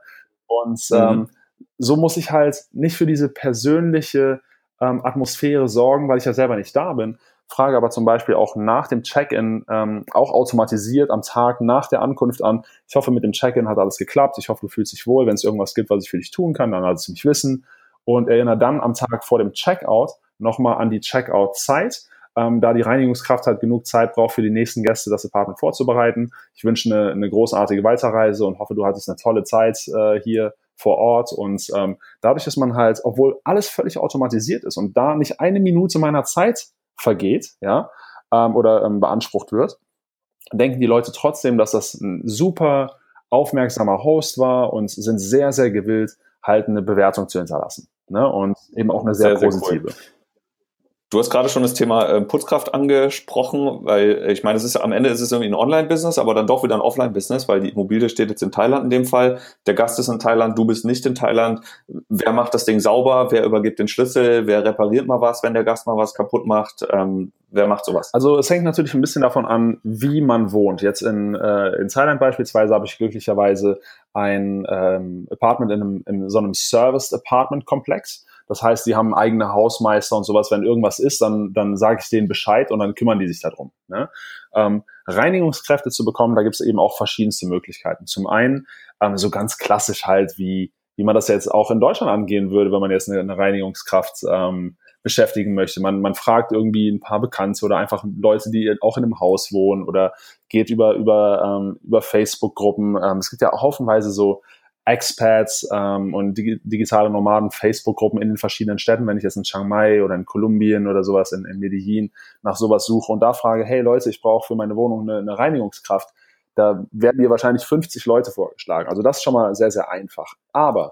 Und mhm. ähm, so muss ich halt nicht für diese persönliche ähm, Atmosphäre sorgen, weil ich ja selber nicht da bin, frage aber zum Beispiel auch nach dem Check-in, ähm, auch automatisiert am Tag nach der Ankunft an. Ich hoffe, mit dem Check-in hat alles geklappt. Ich hoffe, du fühlst dich wohl. Wenn es irgendwas gibt, was ich für dich tun kann, dann lass es mich wissen. Und erinnere dann am Tag vor dem Checkout nochmal an die Checkout-Zeit. Ähm, da die Reinigungskraft halt genug Zeit braucht für die nächsten Gäste, das Apartment vorzubereiten. Ich wünsche eine, eine großartige Weiterreise und hoffe, du hattest eine tolle Zeit äh, hier vor Ort. Und ähm, dadurch, dass man halt, obwohl alles völlig automatisiert ist und da nicht eine Minute meiner Zeit vergeht, ja, ähm, oder ähm, beansprucht wird, denken die Leute trotzdem, dass das ein super aufmerksamer Host war und sind sehr, sehr gewillt, halt eine Bewertung zu hinterlassen. Ne? Und eben auch eine sehr, sehr positive. Sehr cool. Du hast gerade schon das Thema äh, Putzkraft angesprochen, weil äh, ich meine, es ist am Ende ist es irgendwie ein Online-Business, aber dann doch wieder ein Offline-Business, weil die Immobilie steht jetzt in Thailand in dem Fall. Der Gast ist in Thailand, du bist nicht in Thailand. Wer macht das Ding sauber? Wer übergibt den Schlüssel? Wer repariert mal was, wenn der Gast mal was kaputt macht? Ähm, wer macht sowas? Also es hängt natürlich ein bisschen davon an, wie man wohnt. Jetzt in, äh, in Thailand beispielsweise habe ich glücklicherweise ein ähm, Apartment in, einem, in so einem Serviced Apartment Komplex. Das heißt, die haben eigene Hausmeister und sowas. Wenn irgendwas ist, dann, dann sage ich denen Bescheid und dann kümmern die sich darum. Ne? Ähm, Reinigungskräfte zu bekommen, da gibt es eben auch verschiedenste Möglichkeiten. Zum einen ähm, so ganz klassisch halt, wie, wie man das jetzt auch in Deutschland angehen würde, wenn man jetzt eine, eine Reinigungskraft ähm, beschäftigen möchte. Man, man fragt irgendwie ein paar Bekannte oder einfach Leute, die auch in einem Haus wohnen oder geht über, über, ähm, über Facebook-Gruppen. Ähm, es gibt ja haufenweise so Expats ähm, und dig digitale Nomaden Facebook-Gruppen in den verschiedenen Städten, wenn ich jetzt in Chiang Mai oder in Kolumbien oder sowas in, in Medellin nach sowas suche und da frage, hey Leute, ich brauche für meine Wohnung eine, eine Reinigungskraft, da werden mir wahrscheinlich 50 Leute vorgeschlagen. Also das ist schon mal sehr, sehr einfach. Aber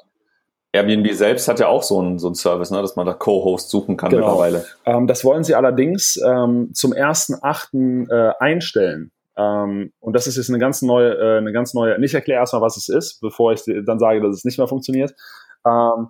Airbnb selbst hat ja auch so einen, so einen Service, ne, dass man da Co-Host suchen kann genau. mittlerweile. Ähm, das wollen sie allerdings ähm, zum 1.8. Äh, einstellen. Ähm, und das ist jetzt eine ganz neue, äh, eine ganz neue, ich erkläre erstmal, was es ist, bevor ich dann sage, dass es nicht mehr funktioniert. Ähm,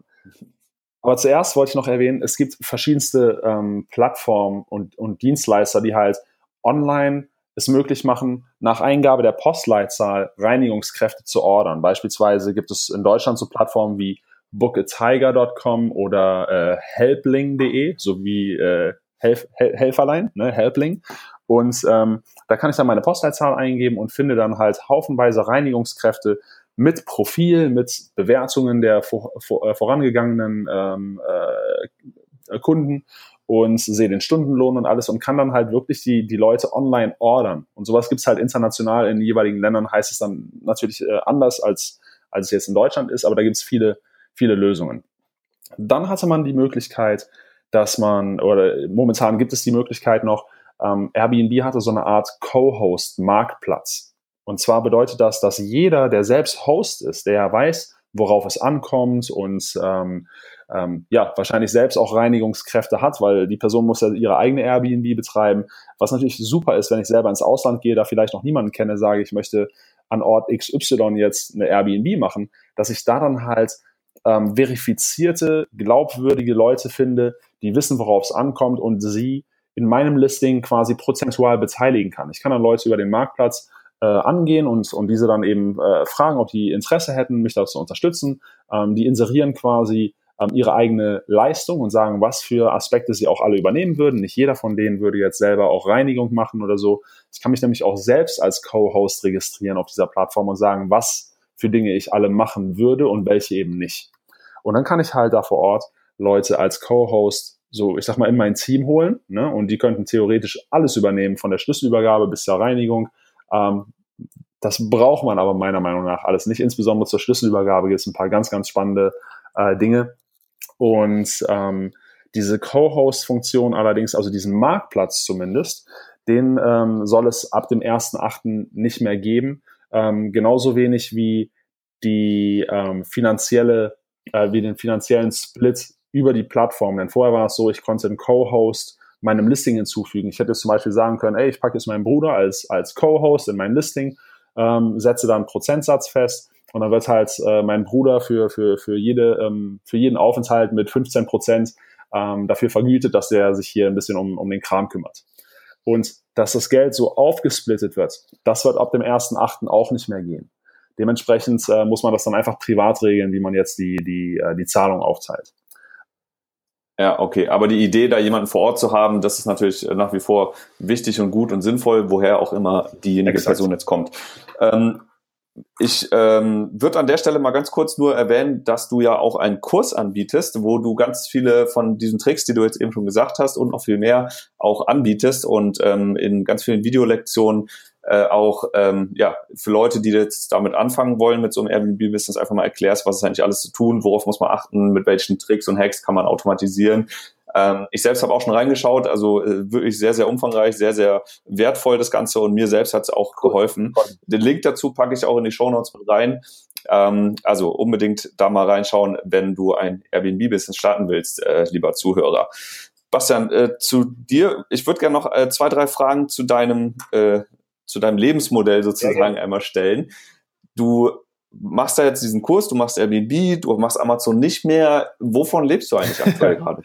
aber zuerst wollte ich noch erwähnen, es gibt verschiedenste ähm, Plattformen und, und Dienstleister, die halt online es möglich machen, nach Eingabe der Postleitzahl Reinigungskräfte zu ordern. Beispielsweise gibt es in Deutschland so Plattformen wie bookatiger.com oder äh, helpling.de, sowie äh, Helf, Hel Helferlein, ne, Helpling. Und ähm, da kann ich dann meine Postleitzahl eingeben und finde dann halt haufenweise Reinigungskräfte mit Profil, mit Bewertungen der vor, vor, äh, vorangegangenen ähm, äh, Kunden und sehe den Stundenlohn und alles und kann dann halt wirklich die, die Leute online ordern. Und sowas gibt's halt international in jeweiligen Ländern, heißt es dann natürlich äh, anders, als, als es jetzt in Deutschland ist, aber da gibt's viele, viele Lösungen. Dann hatte man die Möglichkeit, dass man, oder momentan gibt es die Möglichkeit noch, ähm, Airbnb hatte so eine Art Co-Host-Marktplatz. Und zwar bedeutet das, dass jeder, der selbst Host ist, der weiß, worauf es ankommt und ähm, ähm, ja, wahrscheinlich selbst auch Reinigungskräfte hat, weil die Person muss ja ihre eigene Airbnb betreiben. Was natürlich super ist, wenn ich selber ins Ausland gehe, da vielleicht noch niemanden kenne, sage ich möchte an Ort XY jetzt eine Airbnb machen, dass ich da dann halt ähm, verifizierte, glaubwürdige Leute finde, die wissen, worauf es ankommt und sie in meinem Listing quasi prozentual beteiligen kann. Ich kann dann Leute über den Marktplatz äh, angehen und, und diese dann eben äh, fragen, ob die Interesse hätten, mich da zu unterstützen. Ähm, die inserieren quasi ähm, ihre eigene Leistung und sagen, was für Aspekte sie auch alle übernehmen würden. Nicht jeder von denen würde jetzt selber auch Reinigung machen oder so. Ich kann mich nämlich auch selbst als Co-Host registrieren auf dieser Plattform und sagen, was für Dinge ich alle machen würde und welche eben nicht. Und dann kann ich halt da vor Ort Leute als Co-Host so, ich sag mal, in mein Team holen. Ne? Und die könnten theoretisch alles übernehmen, von der Schlüsselübergabe bis zur Reinigung. Ähm, das braucht man aber meiner Meinung nach alles nicht. Insbesondere zur Schlüsselübergabe gibt es ein paar ganz, ganz spannende äh, Dinge. Und ähm, diese Co-Host-Funktion allerdings, also diesen Marktplatz zumindest, den ähm, soll es ab dem 1.8. nicht mehr geben. Ähm, genauso wenig wie die ähm, finanzielle, äh, wie den finanziellen Split über die Plattform. Denn vorher war es so, ich konnte einen Co-Host meinem Listing hinzufügen. Ich hätte zum Beispiel sagen können, ey, ich packe jetzt meinen Bruder als, als Co-Host in mein Listing, ähm, setze da einen Prozentsatz fest und dann wird halt äh, mein Bruder für, für, für, jede, ähm, für jeden Aufenthalt mit 15 Prozent ähm, dafür vergütet, dass der sich hier ein bisschen um, um den Kram kümmert. Und dass das Geld so aufgesplittet wird, das wird ab dem 1.8. auch nicht mehr gehen. Dementsprechend äh, muss man das dann einfach privat regeln, wie man jetzt die, die, äh, die Zahlung aufteilt. Ja, okay. Aber die Idee, da jemanden vor Ort zu haben, das ist natürlich nach wie vor wichtig und gut und sinnvoll, woher auch immer diejenige Exakt. Person jetzt kommt. Ähm, ich ähm, würde an der Stelle mal ganz kurz nur erwähnen, dass du ja auch einen Kurs anbietest, wo du ganz viele von diesen Tricks, die du jetzt eben schon gesagt hast und noch viel mehr auch anbietest und ähm, in ganz vielen Videolektionen äh, auch ähm, ja für Leute, die jetzt damit anfangen wollen mit so einem Airbnb-Business, einfach mal erklärst, was ist eigentlich alles zu tun, worauf muss man achten, mit welchen Tricks und Hacks kann man automatisieren. Ähm, ich selbst habe auch schon reingeschaut, also äh, wirklich sehr, sehr umfangreich, sehr, sehr wertvoll das Ganze und mir selbst hat es auch geholfen. Den Link dazu packe ich auch in die Show Notes mit rein. Ähm, also unbedingt da mal reinschauen, wenn du ein Airbnb-Business starten willst, äh, lieber Zuhörer. Bastian, äh, zu dir, ich würde gerne noch äh, zwei, drei Fragen zu deinem äh, zu deinem Lebensmodell sozusagen ja, einmal stellen. Du machst da jetzt diesen Kurs, du machst Airbnb, du machst Amazon nicht mehr. Wovon lebst du eigentlich aktuell gerade?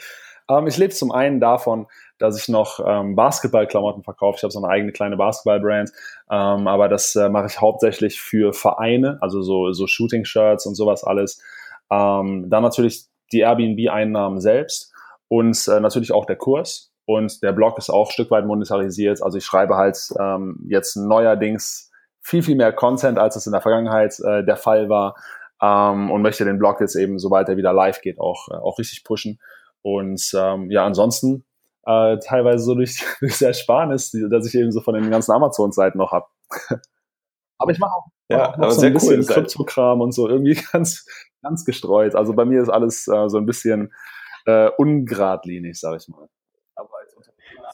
Ähm, ich lebe zum einen davon, dass ich noch ähm, Basketballklamotten verkaufe. Ich habe so eine eigene kleine Basketballbrand, ähm, aber das äh, mache ich hauptsächlich für Vereine, also so, so Shooting-Shirts und sowas alles. Ähm, dann natürlich die Airbnb-Einnahmen selbst und äh, natürlich auch der Kurs. Und der Blog ist auch ein Stück weit monetarisiert. Also ich schreibe halt ähm, jetzt neuerdings viel, viel mehr Content, als es in der Vergangenheit äh, der Fall war. Ähm, und möchte den Blog jetzt eben, sobald er wieder live geht, auch, äh, auch richtig pushen. Und ähm, ja, ansonsten äh, teilweise so durch, durch das Ersparnis, dass ich eben so von den ganzen Amazon-Seiten noch hab. aber ich mache auch, ja, auch noch so ein bisschen cool, Kryptokram und so irgendwie ganz, ganz gestreut. Also bei mir ist alles äh, so ein bisschen äh, ungradlinig, sag ich mal.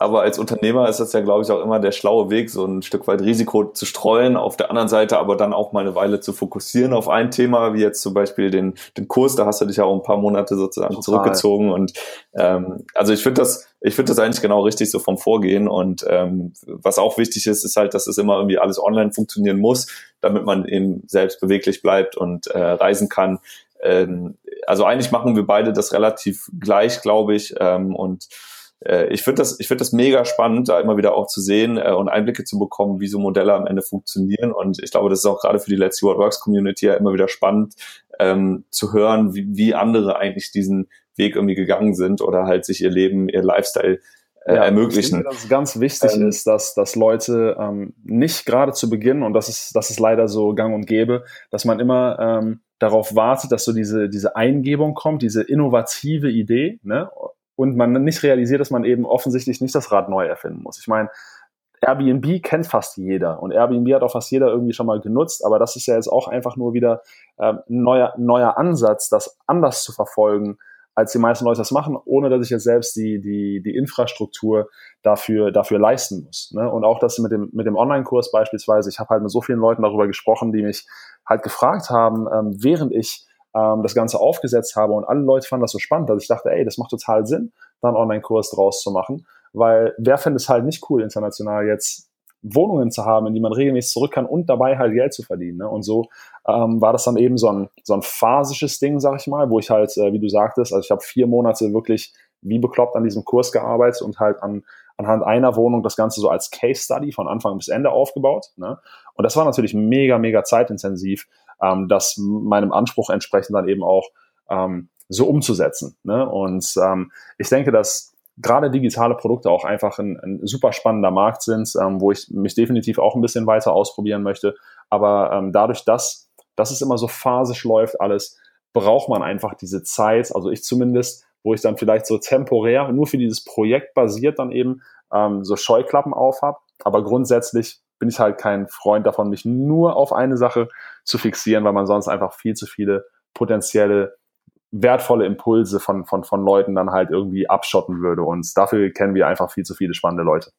Aber als Unternehmer ist das ja, glaube ich, auch immer der schlaue Weg, so ein Stück weit Risiko zu streuen, auf der anderen Seite aber dann auch mal eine Weile zu fokussieren auf ein Thema, wie jetzt zum Beispiel den, den Kurs, da hast du dich ja auch ein paar Monate sozusagen Total. zurückgezogen. Und ähm, also ich finde das, ich finde das eigentlich genau richtig so vom Vorgehen. Und ähm, was auch wichtig ist, ist halt, dass es immer irgendwie alles online funktionieren muss, damit man eben selbst beweglich bleibt und äh, reisen kann. Ähm, also eigentlich machen wir beide das relativ gleich, glaube ich. Ähm, und ich finde das, ich finde das mega spannend, da immer wieder auch zu sehen äh, und Einblicke zu bekommen, wie so Modelle am Ende funktionieren. Und ich glaube, das ist auch gerade für die Let's See What Works Community ja immer wieder spannend ähm, zu hören, wie, wie andere eigentlich diesen Weg irgendwie gegangen sind oder halt sich ihr Leben, ihr Lifestyle äh, ja, ermöglichen. Ich denke, dass es ganz wichtig ähm, ist, dass, dass Leute ähm, nicht gerade zu Beginn, und das ist, das ist leider so gang und gäbe, dass man immer ähm, darauf wartet, dass so diese, diese Eingebung kommt, diese innovative Idee, ne? Und man nicht realisiert, dass man eben offensichtlich nicht das Rad neu erfinden muss. Ich meine, Airbnb kennt fast jeder und Airbnb hat auch fast jeder irgendwie schon mal genutzt, aber das ist ja jetzt auch einfach nur wieder äh, ein neuer, neuer Ansatz, das anders zu verfolgen, als die meisten Leute das machen, ohne dass ich jetzt selbst die, die, die Infrastruktur dafür, dafür leisten muss. Ne? Und auch das mit dem, mit dem Online-Kurs beispielsweise, ich habe halt mit so vielen Leuten darüber gesprochen, die mich halt gefragt haben, ähm, während ich ähm, das Ganze aufgesetzt habe und alle Leute fanden das so spannend, dass ich dachte, ey, das macht total Sinn, da einen Online-Kurs draus zu machen, weil wer findet es halt nicht cool, international jetzt Wohnungen zu haben, in die man regelmäßig zurück kann und dabei halt Geld zu verdienen. Ne? Und so ähm, war das dann eben so ein, so ein phasisches Ding, sag ich mal, wo ich halt, äh, wie du sagtest, also ich habe vier Monate wirklich wie bekloppt an diesem Kurs gearbeitet und halt an, anhand einer Wohnung das Ganze so als Case Study von Anfang bis Ende aufgebaut. Ne? Und das war natürlich mega, mega zeitintensiv, ähm, das meinem Anspruch entsprechend dann eben auch ähm, so umzusetzen. Ne? Und ähm, ich denke, dass gerade digitale Produkte auch einfach ein, ein super spannender Markt sind, ähm, wo ich mich definitiv auch ein bisschen weiter ausprobieren möchte. Aber ähm, dadurch, dass, dass es immer so phasisch läuft, alles, braucht man einfach diese Zeit, also ich zumindest, wo ich dann vielleicht so temporär nur für dieses Projekt basiert dann eben ähm, so Scheuklappen auf habe. Aber grundsätzlich bin ich halt kein Freund davon, mich nur auf eine Sache zu fixieren, weil man sonst einfach viel zu viele potenzielle wertvolle Impulse von, von, von Leuten dann halt irgendwie abschotten würde. Und dafür kennen wir einfach viel zu viele spannende Leute.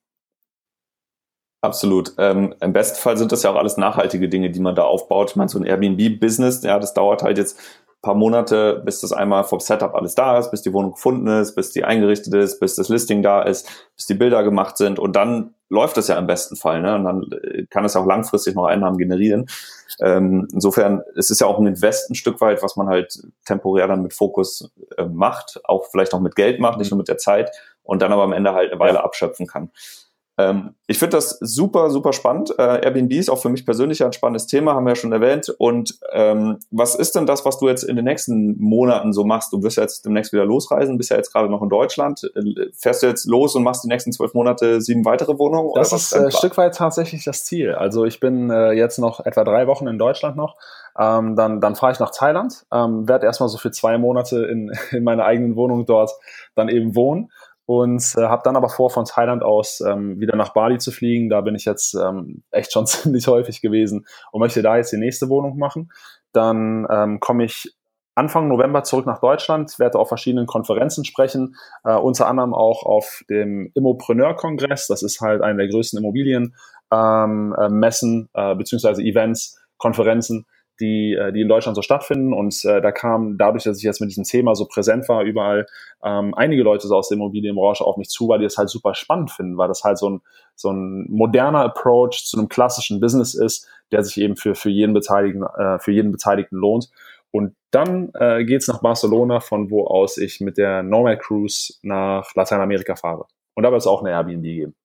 Absolut. Ähm, Im besten Fall sind das ja auch alles nachhaltige Dinge, die man da aufbaut. Ich meine, so ein Airbnb-Business, ja, das dauert halt jetzt paar Monate, bis das einmal vom Setup alles da ist, bis die Wohnung gefunden ist, bis die eingerichtet ist, bis das Listing da ist, bis die Bilder gemacht sind und dann läuft das ja im besten Fall, ne? Und dann äh, kann es auch langfristig noch Einnahmen generieren. Ähm, insofern, es ist ja auch ein Invest ein Stück weit, was man halt temporär dann mit Fokus äh, macht, auch vielleicht auch mit Geld macht, nicht nur mit der Zeit und dann aber am Ende halt eine Weile abschöpfen kann. Ähm, ich finde das super, super spannend. Äh, Airbnb ist auch für mich persönlich ein spannendes Thema, haben wir ja schon erwähnt. Und ähm, was ist denn das, was du jetzt in den nächsten Monaten so machst? Du wirst ja jetzt demnächst wieder losreisen, bist ja jetzt gerade noch in Deutschland. Äh, fährst du jetzt los und machst die nächsten zwölf Monate sieben weitere Wohnungen? Das ist ein äh, Stück weit tatsächlich das Ziel. Also ich bin äh, jetzt noch etwa drei Wochen in Deutschland noch. Ähm, dann dann fahre ich nach Thailand, ähm, werde erstmal so für zwei Monate in, in meiner eigenen Wohnung dort dann eben wohnen und äh, habe dann aber vor, von Thailand aus ähm, wieder nach Bali zu fliegen. Da bin ich jetzt ähm, echt schon ziemlich häufig gewesen und möchte da jetzt die nächste Wohnung machen. Dann ähm, komme ich Anfang November zurück nach Deutschland, werde auf verschiedenen Konferenzen sprechen, äh, unter anderem auch auf dem Immopreneur-Kongress. Das ist halt eine der größten Immobilien ähm, äh, Messen äh, beziehungsweise Events, Konferenzen die, äh, die in Deutschland so stattfinden. Und äh, da kam dadurch, dass ich jetzt mit diesem Thema so präsent war, überall ähm, einige Leute so aus der Immobilienbranche auf mich zu, weil die es halt super spannend finden, weil das halt so ein, so ein moderner Approach zu einem klassischen Business ist, der sich eben für, für, jeden, Beteiligten, äh, für jeden Beteiligten lohnt. Und dann äh, geht nach Barcelona, von wo aus ich mit der Nomad Cruise nach Lateinamerika fahre. Und da wird es auch eine Airbnb geben.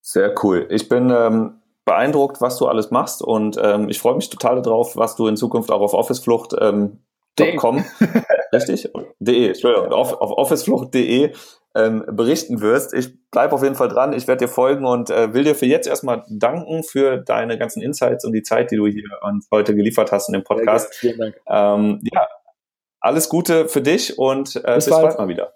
Sehr cool. Ich bin ähm, beeindruckt, was du alles machst und ähm, ich freue mich total darauf, was du in Zukunft auch auf Office-Flucht ähm, officeflucht.com, richtig? De, Entschuldigung, auf, auf officeflucht.de ähm, berichten wirst. Ich bleib auf jeden Fall dran, ich werde dir folgen und äh, will dir für jetzt erstmal danken für deine ganzen Insights und die Zeit, die du hier uns heute geliefert hast in dem Podcast. Vielen Dank. Ähm, ja, alles Gute für dich und äh, bis, bis bald mal wieder.